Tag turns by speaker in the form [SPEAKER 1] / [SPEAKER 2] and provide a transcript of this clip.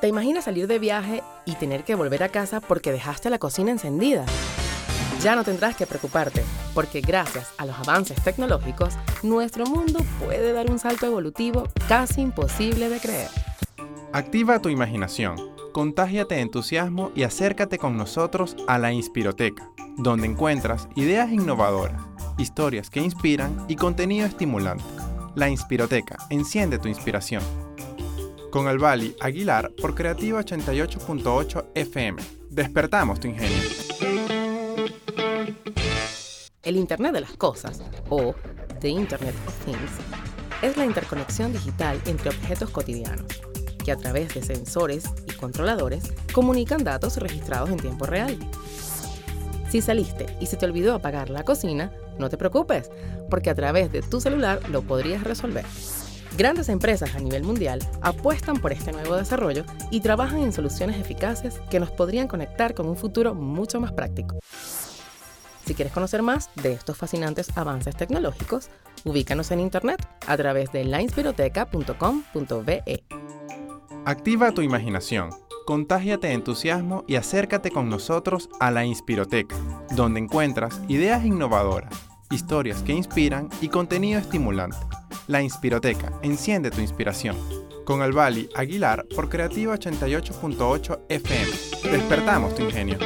[SPEAKER 1] ¿Te imaginas salir de viaje y tener que volver a casa porque dejaste la cocina encendida? Ya no tendrás que preocuparte, porque gracias a los avances tecnológicos, nuestro mundo puede dar un salto evolutivo casi imposible de creer.
[SPEAKER 2] Activa tu imaginación, contágiate de entusiasmo y acércate con nosotros a la Inspiroteca, donde encuentras ideas innovadoras, historias que inspiran y contenido estimulante. La Inspiroteca, enciende tu inspiración con Albali Aguilar por Creativa 88.8 FM. Despertamos tu ingenio.
[SPEAKER 1] El Internet de las Cosas, o The Internet of Things, es la interconexión digital entre objetos cotidianos, que a través de sensores y controladores comunican datos registrados en tiempo real. Si saliste y se te olvidó apagar la cocina, no te preocupes, porque a través de tu celular lo podrías resolver. Grandes empresas a nivel mundial apuestan por este nuevo desarrollo y trabajan en soluciones eficaces que nos podrían conectar con un futuro mucho más práctico. Si quieres conocer más de estos fascinantes avances tecnológicos, ubícanos en internet a través de lainspiroteca.com.be.
[SPEAKER 2] Activa tu imaginación, contágiate de entusiasmo y acércate con nosotros a la Inspiroteca, donde encuentras ideas innovadoras, historias que inspiran y contenido estimulante. La Inspiroteca, enciende tu inspiración. Con Albali Aguilar por Creativa 88.8 FM. Despertamos tu ingenio.